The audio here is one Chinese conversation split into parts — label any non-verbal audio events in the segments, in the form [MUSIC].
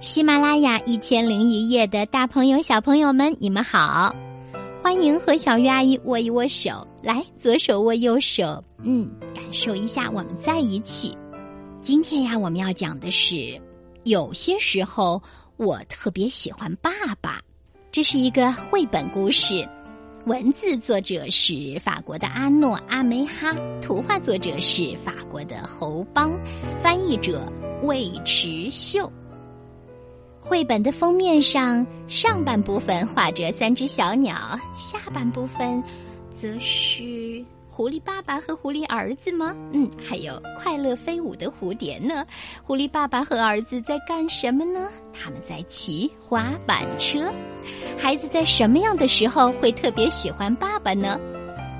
喜马拉雅一千零一夜的大朋友、小朋友们，你们好！欢迎和小鱼阿姨握一握手，来，左手握右手，嗯，感受一下我们在一起。今天呀，我们要讲的是，有些时候我特别喜欢爸爸。这是一个绘本故事，文字作者是法国的阿诺阿梅哈，图画作者是法国的侯邦，翻译者魏迟秀。绘本的封面上，上半部分画着三只小鸟，下半部分则是狐狸爸爸和狐狸儿子吗？嗯，还有快乐飞舞的蝴蝶呢。狐狸爸爸和儿子在干什么呢？他们在骑滑板车。孩子在什么样的时候会特别喜欢爸爸呢？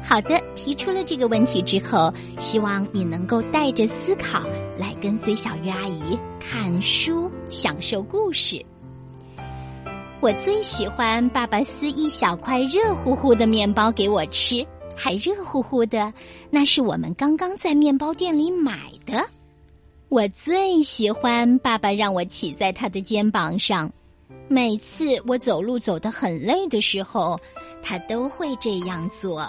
好的，提出了这个问题之后，希望你能够带着思考来跟随小鱼阿姨看书，享受故事。我最喜欢爸爸撕一小块热乎乎的面包给我吃，还热乎乎的，那是我们刚刚在面包店里买的。我最喜欢爸爸让我骑在他的肩膀上，每次我走路走得很累的时候，他都会这样做。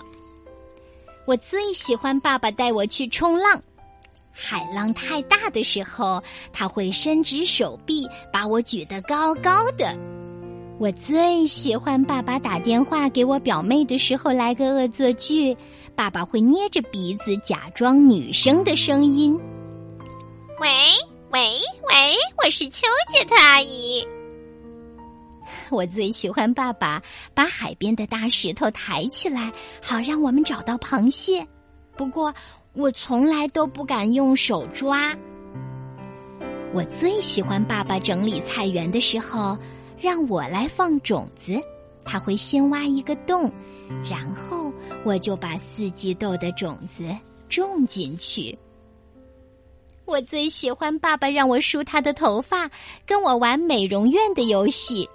我最喜欢爸爸带我去冲浪，海浪太大的时候，他会伸直手臂把我举得高高的。我最喜欢爸爸打电话给我表妹的时候来个恶作剧，爸爸会捏着鼻子假装女生的声音：“喂喂喂，我是秋姐的阿姨。[LAUGHS] ”我最喜欢爸爸把海边的大石头抬起来，好让我们找到螃蟹。不过我从来都不敢用手抓。我最喜欢爸爸整理菜园的时候，让我来放种子。他会先挖一个洞，然后我就把四季豆的种子种进去。我最喜欢爸爸让我梳他的头发，跟我玩美容院的游戏。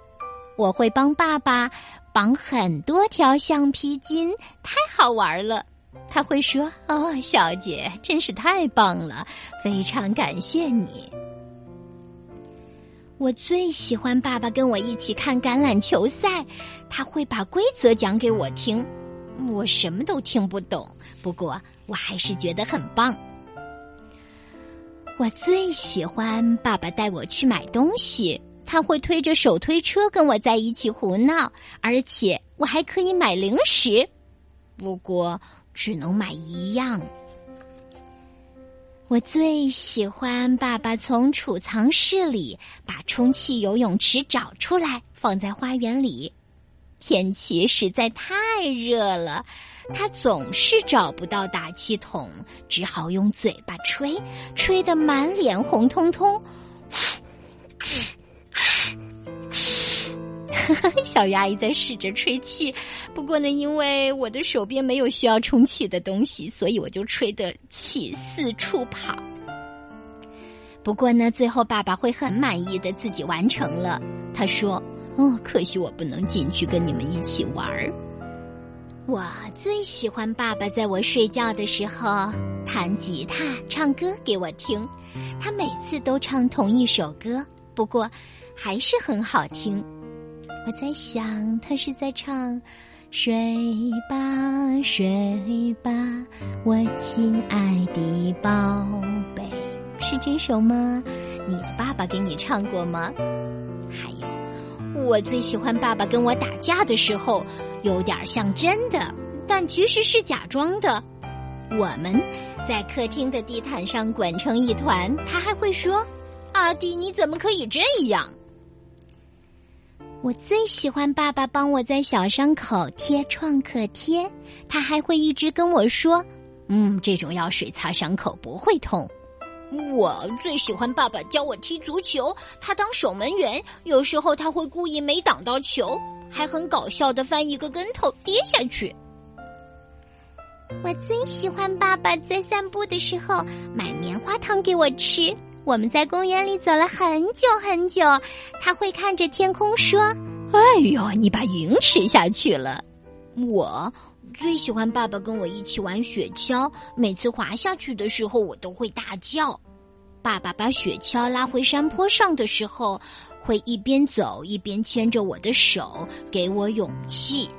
我会帮爸爸绑很多条橡皮筋，太好玩了。他会说：“哦，小姐，真是太棒了，非常感谢你。”我最喜欢爸爸跟我一起看橄榄球赛，他会把规则讲给我听。我什么都听不懂，不过我还是觉得很棒。我最喜欢爸爸带我去买东西。他会推着手推车跟我在一起胡闹，而且我还可以买零食，不过只能买一样。我最喜欢爸爸从储藏室里把充气游泳池找出来，放在花园里。天气实在太热了，他总是找不到打气筒，只好用嘴巴吹，吹得满脸红彤彤。[LAUGHS] [LAUGHS] 小鱼阿姨在试着吹气，不过呢，因为我的手边没有需要充气的东西，所以我就吹得气四处跑。不过呢，最后爸爸会很满意的自己完成了。他说：“哦，可惜我不能进去跟你们一起玩儿。”我最喜欢爸爸在我睡觉的时候弹吉他、唱歌给我听。他每次都唱同一首歌，不过还是很好听。我在想，他是在唱“睡吧，睡吧，我亲爱的宝贝”，是这首吗？你的爸爸给你唱过吗？还有，我最喜欢爸爸跟我打架的时候，有点像真的，但其实是假装的。我们在客厅的地毯上滚成一团，他还会说：“阿弟，你怎么可以这样？”我最喜欢爸爸帮我在小伤口贴创可贴，他还会一直跟我说：“嗯，这种药水擦伤口不会痛。”我最喜欢爸爸教我踢足球，他当守门员，有时候他会故意没挡到球，还很搞笑的翻一个跟头跌下去。我最喜欢爸爸在散步的时候买棉花糖给我吃。我们在公园里走了很久很久，他会看着天空说：“哎呦，你把云吃下去了。”我最喜欢爸爸跟我一起玩雪橇，每次滑下去的时候，我都会大叫。爸爸把雪橇拉回山坡上的时候，会一边走一边牵着我的手，给我勇气。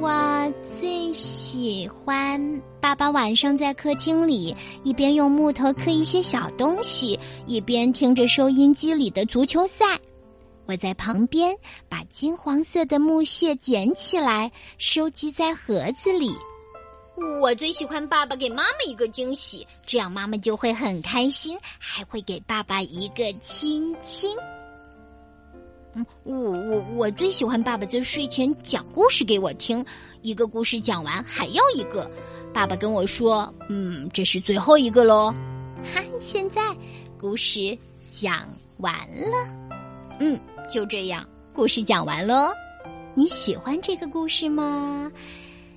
我最喜欢爸爸晚上在客厅里一边用木头刻一些小东西，一边听着收音机里的足球赛。我在旁边把金黄色的木屑捡起来，收集在盒子里。我最喜欢爸爸给妈妈一个惊喜，这样妈妈就会很开心，还会给爸爸一个亲亲。我我我最喜欢爸爸在睡前讲故事给我听，一个故事讲完还要一个。爸爸跟我说：“嗯，这是最后一个喽。”哈，现在故事讲完了。嗯，就这样，故事讲完喽。你喜欢这个故事吗？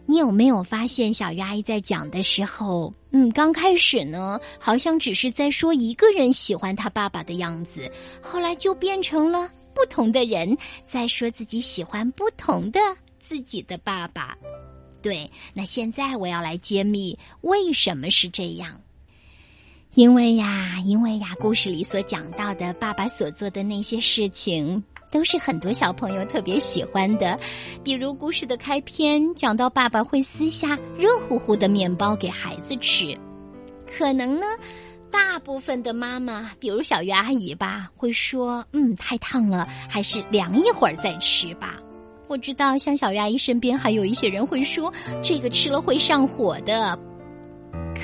你有没有发现小鱼阿姨在讲的时候，嗯，刚开始呢，好像只是在说一个人喜欢他爸爸的样子，后来就变成了。不同的人在说自己喜欢不同的自己的爸爸，对。那现在我要来揭秘为什么是这样。因为呀，因为呀，故事里所讲到的爸爸所做的那些事情，都是很多小朋友特别喜欢的。比如故事的开篇讲到爸爸会撕下热乎乎的面包给孩子吃，可能呢。大部分的妈妈，比如小鱼阿姨吧，会说：“嗯，太烫了，还是凉一会儿再吃吧。”我知道，像小鱼阿姨身边还有一些人会说：“这个吃了会上火的。”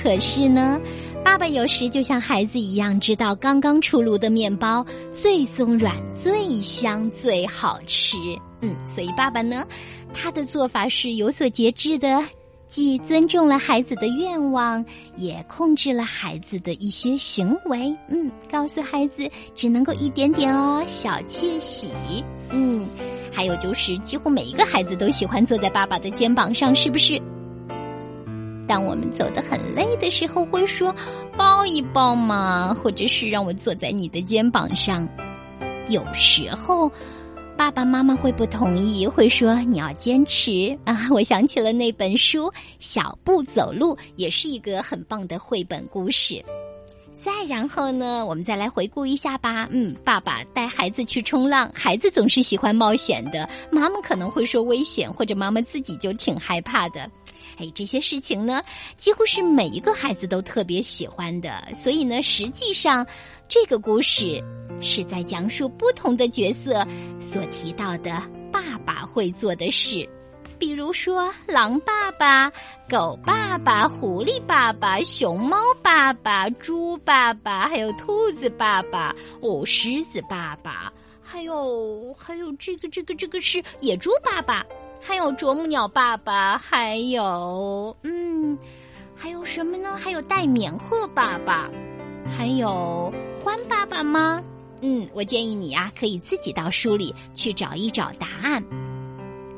可是呢，爸爸有时就像孩子一样，知道刚刚出炉的面包最松软、最香、最好吃。嗯，所以爸爸呢，他的做法是有所节制的。既尊重了孩子的愿望，也控制了孩子的一些行为。嗯，告诉孩子只能够一点点哦，小窃喜。嗯，还有就是，几乎每一个孩子都喜欢坐在爸爸的肩膀上，是不是？当我们走得很累的时候，会说抱一抱嘛，或者是让我坐在你的肩膀上。有时候。爸爸妈妈会不同意，会说你要坚持啊！[LAUGHS] 我想起了那本书《小步走路》，也是一个很棒的绘本故事。再然后呢，我们再来回顾一下吧。嗯，爸爸带孩子去冲浪，孩子总是喜欢冒险的，妈妈可能会说危险，或者妈妈自己就挺害怕的。哎，这些事情呢，几乎是每一个孩子都特别喜欢的。所以呢，实际上这个故事是在讲述不同的角色所提到的爸爸会做的事，比如说狼爸爸、狗爸爸、狐狸爸爸、熊猫爸爸、猪爸爸，还有兔子爸爸、哦，狮子爸爸，还有还有这个这个这个是野猪爸爸。还有啄木鸟爸爸，还有嗯，还有什么呢？还有带棉鹤爸爸，还有獾爸爸吗？嗯，我建议你呀，可以自己到书里去找一找答案。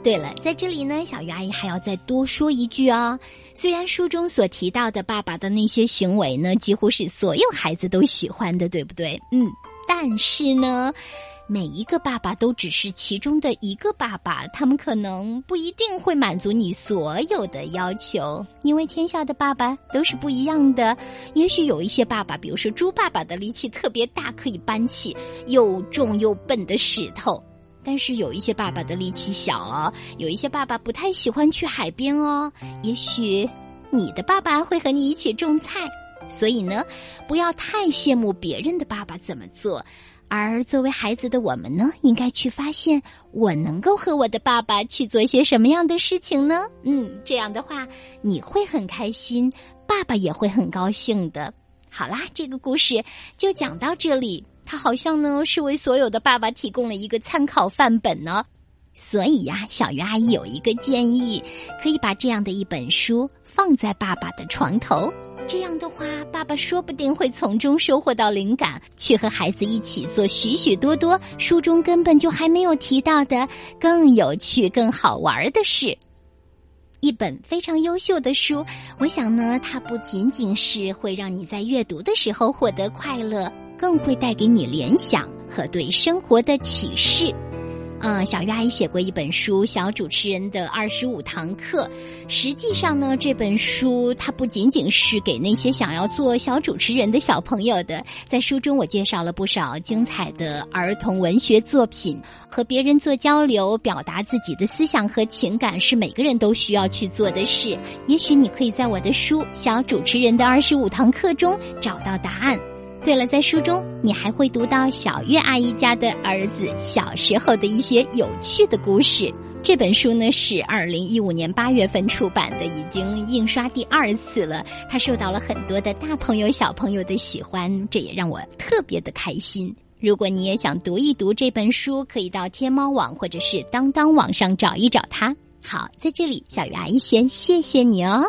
对了，在这里呢，小鱼阿姨还要再多说一句哦。虽然书中所提到的爸爸的那些行为呢，几乎是所有孩子都喜欢的，对不对？嗯，但是呢。每一个爸爸都只是其中的一个爸爸，他们可能不一定会满足你所有的要求，因为天下的爸爸都是不一样的。也许有一些爸爸，比如说猪爸爸的力气特别大，可以搬起又重又笨的石头；但是有一些爸爸的力气小哦，有一些爸爸不太喜欢去海边哦。也许你的爸爸会和你一起种菜，所以呢，不要太羡慕别人的爸爸怎么做。而作为孩子的我们呢，应该去发现我能够和我的爸爸去做些什么样的事情呢？嗯，这样的话你会很开心，爸爸也会很高兴的。好啦，这个故事就讲到这里。它好像呢是为所有的爸爸提供了一个参考范本呢。所以呀，小鱼阿姨有一个建议，可以把这样的一本书放在爸爸的床头。这样的话，爸爸说不定会从中收获到灵感，去和孩子一起做许许多多书中根本就还没有提到的更有趣、更好玩的事。一本非常优秀的书，我想呢，它不仅仅是会让你在阅读的时候获得快乐，更会带给你联想和对生活的启示。嗯，小鱼阿姨写过一本书《小主持人的二十五堂课》。实际上呢，这本书它不仅仅是给那些想要做小主持人的小朋友的。在书中，我介绍了不少精彩的儿童文学作品。和别人做交流，表达自己的思想和情感，是每个人都需要去做的事。也许你可以在我的书《小主持人的二十五堂课》中找到答案。对了，在书中你还会读到小月阿姨家的儿子小时候的一些有趣的故事。这本书呢是二零一五年八月份出版的，已经印刷第二次了。它受到了很多的大朋友小朋友的喜欢，这也让我特别的开心。如果你也想读一读这本书，可以到天猫网或者是当当网上找一找它。好，在这里，小鱼阿姨先谢谢你哦。